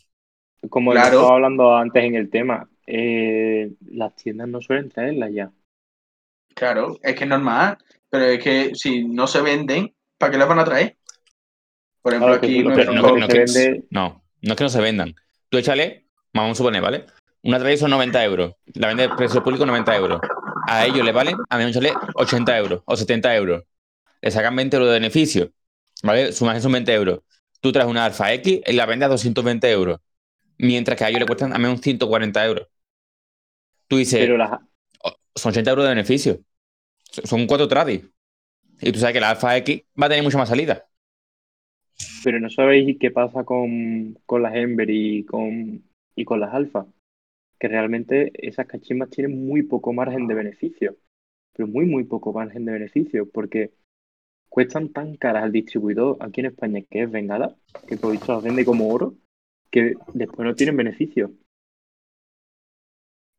Speaker 1: Como
Speaker 3: Claro.
Speaker 1: estaba hablando antes en el tema, eh, las tiendas no suelen traerlas ya.
Speaker 3: Claro, es que es normal. Pero es que si no se venden, ¿para qué las van a traer? Por ejemplo,
Speaker 1: Claro,
Speaker 3: aquí
Speaker 2: Pero
Speaker 3: son
Speaker 2: no, no,
Speaker 1: se
Speaker 2: que,
Speaker 1: vende-
Speaker 2: no, no es que no se vendan. Tú échale, vamos a suponer, ¿vale? Una tradi son 90 euros. La vende a precio público 90 euros. A ellos le vale, a mí me sale 80 euros o 70 euros. Le sacan 20 euros de beneficio. ¿Vale? Su margen son 20 euros. Tú traes una Alfa X y la vendes a 220 euros. Mientras que a ellos le cuestan a menos 140 euros. Tú dices,
Speaker 1: Pero las,
Speaker 2: "Oh, son 80 euros de beneficio. Son cuatro tradis. Y tú sabes que la Alfa X va a tener mucha más salida.
Speaker 1: pero no sabéis qué pasa con, con las Ember y con, y con las Alfa. Que realmente esas cachimbas tienen muy poco margen de beneficio. Pero muy, muy poco margen de beneficio. Porque cuestan tan caras al distribuidor aquí en España, que es Bengala, que por visto las vende como oro, que después no tienen beneficio.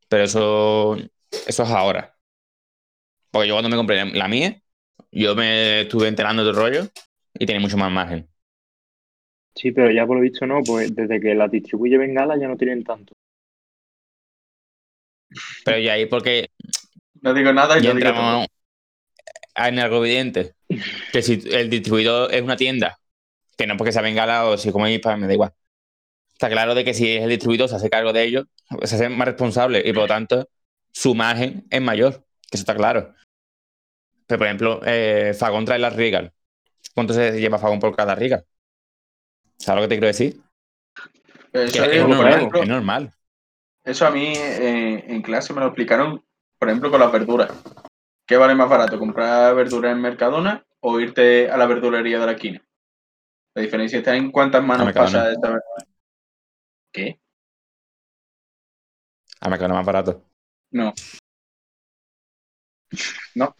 Speaker 2: Pero eso, eso es ahora. Porque yo cuando me compré la mía, yo me estuve enterando del rollo y tenía mucho más margen.
Speaker 1: Sí, pero ya por lo visto no, pues desde que las distribuye Bengala ya no tienen tanto.
Speaker 2: Pero ya ahí porque
Speaker 3: No digo nada y
Speaker 2: ya
Speaker 3: no digo todo.
Speaker 2: entramos en algo evidente. Que si el distribuidor es una tienda, que no porque sea bengala o si como para me da igual. Está claro de que si es el distribuidor, se hace cargo de ello, se hace más responsable y por lo tanto su margen es mayor. Que eso está claro. Pero por ejemplo, eh, Fagón trae las Regal. ¿Cuánto se lleva Fagón por cada Regal? ¿Sabes lo que te quiero decir? Que es,
Speaker 3: es,
Speaker 2: normal,
Speaker 3: ejemplo,
Speaker 2: es normal.
Speaker 3: eso a mí eh, en clase me lo explicaron, por ejemplo, con las verduras. ¿Qué vale más barato? ¿Comprar verduras en Mercadona o irte a la verdulería de la esquina? La diferencia está en cuántas manos pasa esta verdura. ¿Qué?
Speaker 2: A Mercadona más barato.
Speaker 3: No. No.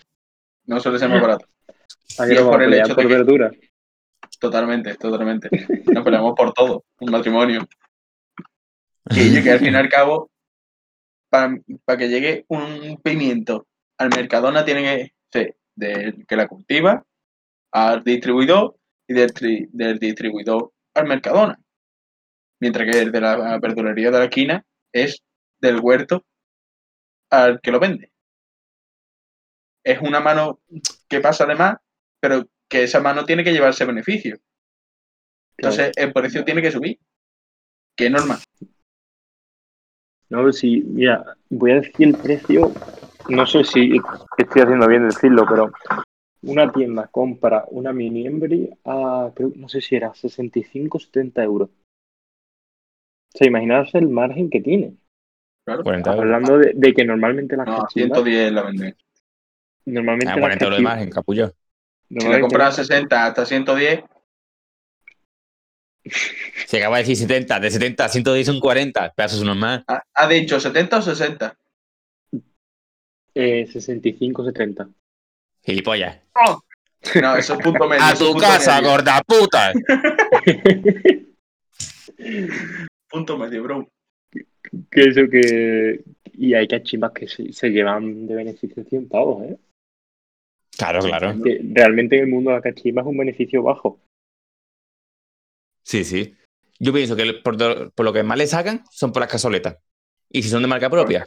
Speaker 3: No suele ser más barato. [LAUGHS]
Speaker 1: ¿A
Speaker 3: Y
Speaker 1: qué
Speaker 3: es
Speaker 1: nos vamos
Speaker 3: por el hecho
Speaker 1: por
Speaker 3: de que-? Totalmente, totalmente. [LAUGHS] Nos peleamos por todo. Un matrimonio. [LAUGHS] Y que al fin y al cabo, para, para que llegue un pimiento al Mercadona tiene que ser del que la cultiva al distribuidor y del, tri- del distribuidor al Mercadona. Mientras que el de la verdulería de la esquina es del huerto al que lo vende. Es una mano que pasa de más, pero que esa mano tiene que llevarse beneficio. Entonces el precio tiene que subir. Que es normal.
Speaker 1: No, sí, mira, voy a decir el precio, no sé si estoy haciendo bien decirlo, pero una tienda compra una mini Embry a, creo, no sé si era 65 o 70 euros. O sea, imaginaos el margen que tiene.
Speaker 3: Claro.
Speaker 2: 40 euros.
Speaker 1: Hablando de, de que normalmente las
Speaker 3: No, a
Speaker 1: cachimbas,
Speaker 3: 110 la venden.
Speaker 1: Normalmente
Speaker 2: A
Speaker 1: las
Speaker 2: 40 euros de margen, capullo.
Speaker 3: Si
Speaker 1: normalmente
Speaker 3: compras a 60 hasta 110, [LAUGHS]
Speaker 2: Si acaba de decir 70, de 70 a 110 son 40, pedazos normal.
Speaker 3: ha, ha dicho 70 o 60.
Speaker 1: eh, 65 o 70.
Speaker 2: Gilipollas.
Speaker 3: No, eso es punto [LAUGHS] medio.
Speaker 2: ¡A tu casa,
Speaker 3: medio.
Speaker 2: gorda puta! [LAUGHS]
Speaker 3: Punto medio, bro.
Speaker 1: que eso que... Y hay cachimbas que se, se llevan de beneficio 100 pavos, ¿eh?
Speaker 2: Claro, claro.
Speaker 1: Que realmente en el mundo de la cachimba es un beneficio bajo.
Speaker 2: Sí, sí. Yo pienso que por, lo que más le sacan son por las cazoletas. Y si son de marca propia,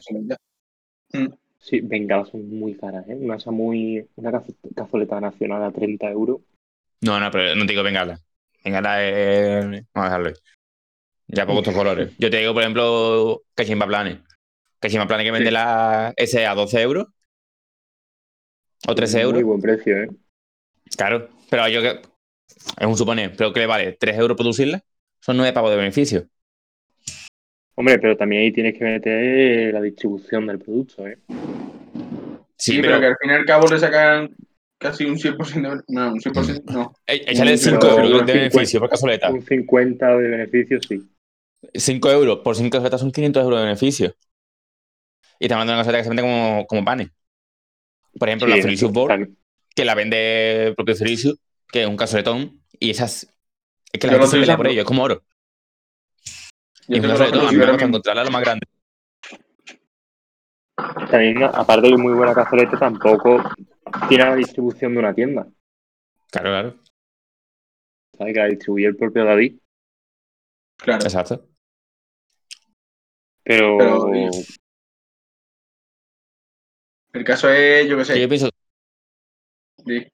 Speaker 1: Sí, bengalas son muy caras, ¿eh? Una, esa muy, una cazo- cazoleta nacional a 30 euros.
Speaker 2: no, no, pero no te digo bengala. Bengala es. Vamos a dejarlo ahí. Ya por estos colores. Yo te digo, por ejemplo, cachimba planes. Cachimba planes que vende
Speaker 1: Sí.
Speaker 2: la S a 12 euros. O 13 euros.
Speaker 1: Muy buen precio, ¿eh?
Speaker 2: Claro, pero yo que. Es un suponer, pero que le vale 3 euros producirla, son 9 pavos de beneficio.
Speaker 1: Hombre, pero también ahí tienes que meter la distribución del producto, ¿eh?
Speaker 3: Sí,
Speaker 2: Sí,
Speaker 3: pero,
Speaker 2: pero,
Speaker 3: que al fin y al cabo le sacan casi un 100% de... No, un 100% no.
Speaker 2: eh, échale
Speaker 1: Sí,
Speaker 2: 5
Speaker 1: pero
Speaker 2: euros de
Speaker 1: 50.
Speaker 2: beneficio por cazoleta.
Speaker 1: Un 50 de beneficio, sí.
Speaker 2: 5 euros por 5 cazoletas son 500 euros de beneficio. Y hablando de una cazoleta que se vende como, como panes. Por ejemplo,
Speaker 1: Sí,
Speaker 2: la Felicius Board, que la vende el propio Felicius, que es un cazoletón, y esas. Es que la
Speaker 3: Yo
Speaker 2: gente se pelea por ello, es como oro. Y
Speaker 3: Yo
Speaker 2: un cazoletón, a mí me gusta encontrarla lo más grande.
Speaker 1: También, aparte de muy buena cazoleta, tampoco tiene la distribución de una tienda.
Speaker 2: Claro, claro.
Speaker 1: ¿Sabes? Que la distribuye el propio David.
Speaker 3: Claro.
Speaker 2: Exacto.
Speaker 1: Pero,
Speaker 3: El caso es, yo qué
Speaker 2: Que yo
Speaker 3: sé,
Speaker 2: pienso,
Speaker 3: sí,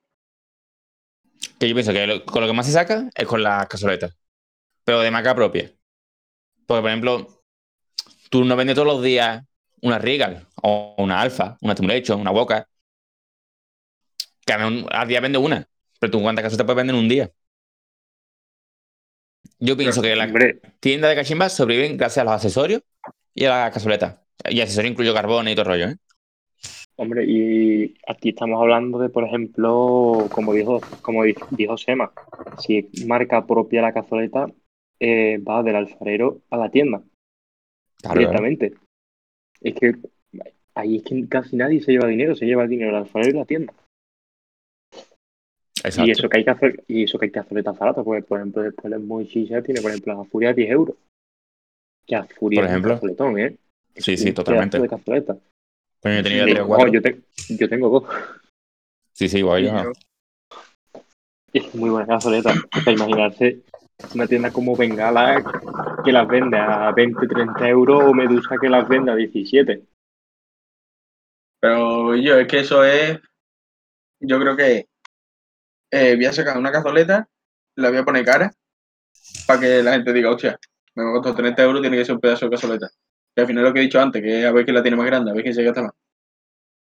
Speaker 2: que yo pienso que lo- con lo que más se saca es con las cazoletas. Pero de marca propia. Porque, por ejemplo, tú no vendes todos los días una Regal, o una Alfa, una Stimulation, una Boca. Que a mí un- al día vende una. Pero tú cuántas cazoletas puedes vender en un día. Yo pienso que las tiendas de cachimbas sobreviven gracias a los accesorios y a las cazoletas. Y accesorios incluyo carbón y todo el rollo, ¿eh?
Speaker 1: Hombre, y aquí estamos hablando de, por ejemplo, como dijo, como di- dijo Sema, si es marca propia la cazoleta, eh, va del alfarero a la tienda
Speaker 2: Claro, claro.
Speaker 1: directamente. Es que ahí es que casi nadie se lleva dinero, se lleva el dinero el alfarero y la tienda.
Speaker 2: Exacto.
Speaker 1: Y eso que hay que hacer, y eso que hay cazoletas baratas, pues por ejemplo después el Moishi ya tiene, por ejemplo, la Furia 10 euros. Que a Furia
Speaker 2: Por
Speaker 1: es un
Speaker 2: ejemplo.
Speaker 1: cazoletón, ¿eh?
Speaker 2: Sí, sí, totalmente.
Speaker 1: de
Speaker 2: yo tenía
Speaker 3: Sí,
Speaker 2: tres o cuatro.
Speaker 1: yo, te- yo tengo dos.
Speaker 2: Sí, sí, igual
Speaker 3: y
Speaker 2: yo.
Speaker 3: yo-
Speaker 1: Es muy buena cazoleta. Para imaginarse una tienda como Bengala que las vende a 20, 30 euros o Medusa que las vende a 17.
Speaker 3: Pero yo, es que eso es. Yo creo que eh, voy a sacar una cazoleta, la voy a poner cara, para que la gente diga, hostia, me costar 30 euros, tiene que ser un pedazo de cazoleta. Al final lo que he dicho antes, que es a ver quién la tiene más grande, a ver quién se gasta más.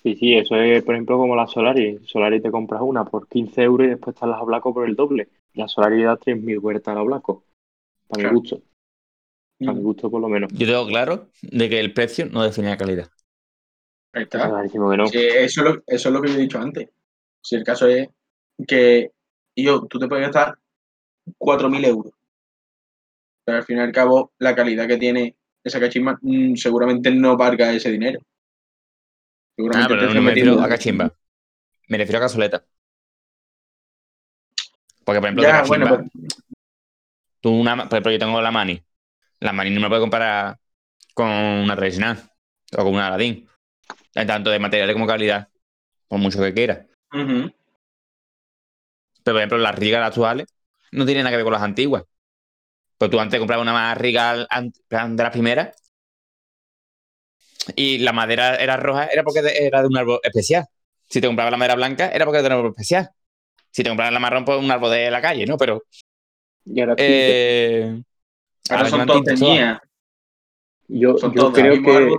Speaker 1: Sí, sí, eso es, por ejemplo, como la Solari. Solari te compras una por 15 euros y después están las Oblaco por el doble. La Solari da 3.000 huertas al Oblaco. Para mi gusto. Para mi gusto, por lo menos.
Speaker 2: Yo tengo claro de que el precio no define la calidad.
Speaker 3: Ahí
Speaker 1: Está
Speaker 3: está.
Speaker 1: clarísimo que no.
Speaker 3: Sí, eso, es lo, eso es lo que yo he dicho antes. Si el caso es que yo, tú te puedes gastar 4.000 euros. Pero al fin y al cabo, la calidad que tiene esa cachimba mm, seguramente no valga ese dinero.
Speaker 2: Ah,
Speaker 3: Seguramente
Speaker 2: pero
Speaker 3: te
Speaker 2: no me refiero a cachimba. Me refiero a casoleta. Porque, por ejemplo, de
Speaker 3: Ya,
Speaker 2: cachimba,
Speaker 3: bueno, pues,
Speaker 2: tú una, por ejemplo, yo tengo la Mani. La Mani no me puede comparar con una tradicional o con una Aladdin. Tanto de material como calidad, por mucho que quiera. Pero, por ejemplo, las Rigal actuales no tienen nada que ver con las antiguas. Pues tú antes comprabas una más Rigal ant- de las primeras y la madera era roja, era porque de- era de un árbol especial. Si te comprabas la madera blanca, era porque era de un árbol especial. Si te comprabas la marrón, pues un árbol de la calle, ¿no? Pero.
Speaker 1: Y ahora
Speaker 2: Eh,
Speaker 3: Ahora son
Speaker 2: todas.
Speaker 1: yo,
Speaker 3: Son
Speaker 1: yo creo que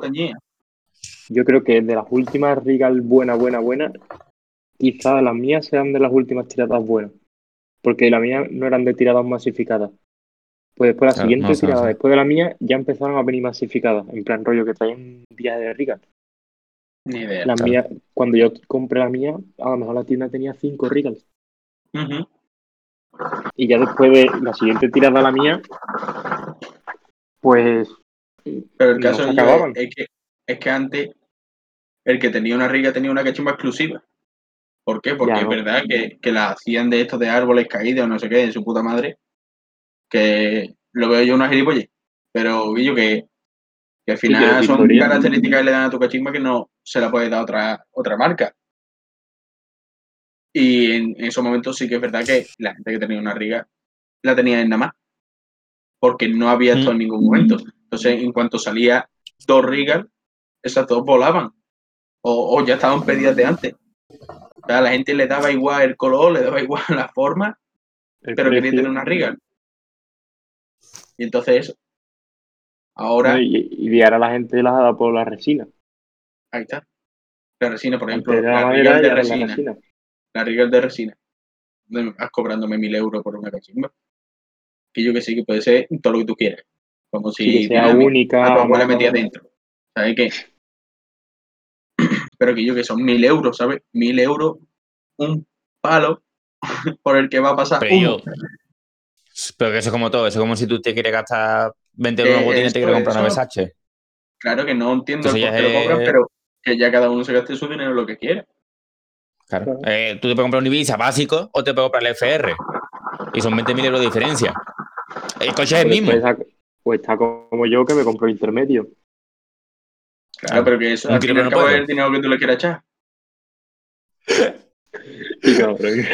Speaker 1: yo creo que de las últimas Regal buena, buena, buena, quizá las mías sean de las últimas tiradas buenas. Porque las mías no eran de tiradas masificadas. Pues después la
Speaker 2: Claro,
Speaker 1: siguiente
Speaker 2: no sé, no
Speaker 1: tirada, después de la mía, ya empezaron a venir masificadas. En plan rollo que traían días de Regal.
Speaker 3: Ni idea.
Speaker 2: Claro.
Speaker 1: mías, cuando yo compré la mía, a lo mejor la tienda tenía cinco Regals.
Speaker 3: Ujú.
Speaker 1: Y ya después de la siguiente tirada, la mía, pues
Speaker 3: Pero el caso
Speaker 1: acababan.
Speaker 3: es, es que, es que antes el que tenía una riga tenía una cachimba exclusiva. ¿Por qué? Porque
Speaker 1: Ya,
Speaker 3: es
Speaker 1: no.
Speaker 3: verdad que, que la hacían de estos de árboles caídos o no sé qué, de su puta madre. Que lo veo yo una gilipollez. Pero Guillo, que, que al final son características que le dan a tu cachimba que no se la puede dar otra, otra marca. Y en, en esos momentos sí que es verdad que la gente que tenía una riga la tenía en nada más. Porque no había esto
Speaker 2: Mm.
Speaker 3: en ningún momento. Entonces, en cuanto salía dos rigas, esas dos volaban. O, o ya estaban pedidas de antes. O sea, a la gente le daba igual el color, le daba igual [LAUGHS] la forma,
Speaker 1: el
Speaker 3: pero quería
Speaker 1: precio-
Speaker 3: tener una riga. Y entonces, eso. ahora,
Speaker 1: ¿no? y, y ahora la gente las da por la resina.
Speaker 3: ahí está. La resina, por ejemplo, la
Speaker 1: la
Speaker 3: de
Speaker 1: la
Speaker 3: resina.
Speaker 1: resina.
Speaker 3: La riga de resina. ¿Dónde Vas cobrándome mil euros por una cachimba. Que yo que sí, que puede ser todo lo que tú quieras. Como si
Speaker 1: Sí, que sea única,
Speaker 3: a tu abuela metida dentro. ¿Sabes qué? [CLEARS THROAT] pero que yo que son mil euros, ¿sabes? Mil euros, un palo [LAUGHS] por el que va a pasar
Speaker 2: Pero,
Speaker 3: uno.
Speaker 2: yo- pero que eso es como todo, eso es como si tú te quieres gastar 20 euros en
Speaker 3: Eh,
Speaker 2: y te quieres
Speaker 3: eso,
Speaker 2: comprar una. Versace.
Speaker 3: Claro que no entiendo el
Speaker 2: Eso
Speaker 3: por qué lo cobran, pero que ya cada uno se gaste su dinero en lo que quiera.
Speaker 2: Claro.
Speaker 1: Claro.
Speaker 2: Eh, tú te puedes comprar un Ibiza básico o te puedes comprar el FR. Y son 20.000 euros de diferencia. El coche es el
Speaker 1: Pues
Speaker 2: mismo.
Speaker 1: está, pues está como yo que me compro intermedio.
Speaker 3: Claro, pero que eso al fin
Speaker 2: no
Speaker 3: cabo es el dinero que tú le quieras echar. [LAUGHS] [LAUGHS]
Speaker 1: Y cabrón.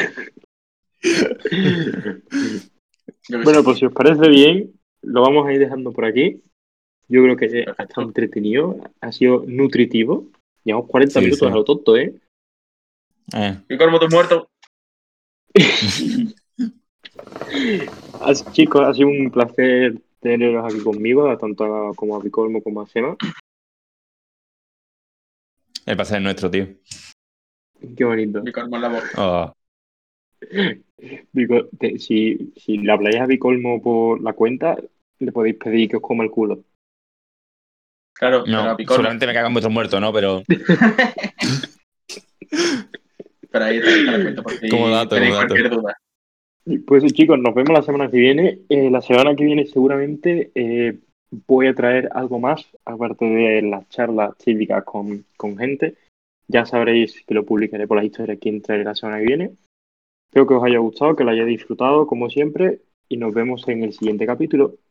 Speaker 1: [LAUGHS] Bueno, pues si os parece bien, lo vamos a ir dejando por aquí. Yo creo que ha estado entretenido, ha sido nutritivo. Llevamos 40
Speaker 2: Sí,
Speaker 1: minutos
Speaker 2: sí.
Speaker 1: a lo tonto, ¿eh?
Speaker 2: Eh,
Speaker 3: ¿Y tú muerto? [LAUGHS]
Speaker 1: Así, chicos, ha sido un placer teneros aquí conmigo, tanto a- como a Bicolmo como a Sema.
Speaker 2: el pase es nuestro, tío.
Speaker 1: Qué bonito.
Speaker 3: Y Cormo en la voz.
Speaker 2: Oh,
Speaker 1: Te- si, si le habláis a Bicolmo por la cuenta, le podéis pedir que os coma el culo.
Speaker 3: Claro, pero
Speaker 2: no, seguramente me cagan vuestros muertos, ¿no? Pero [LAUGHS]
Speaker 3: Pero ahí está, la cuenta por si
Speaker 2: Como dato,
Speaker 3: tenéis
Speaker 2: como dato.
Speaker 3: cualquier duda.
Speaker 1: Pues chicos, nos vemos la semana que viene. Eh, la semana que viene seguramente eh, voy a traer algo más, aparte de las charlas típicas con, con gente. Ya sabréis que lo publicaré por las historias quién traeré la semana que viene. Espero que os haya gustado, que lo hayáis disfrutado como siempre y nos vemos en el siguiente capítulo.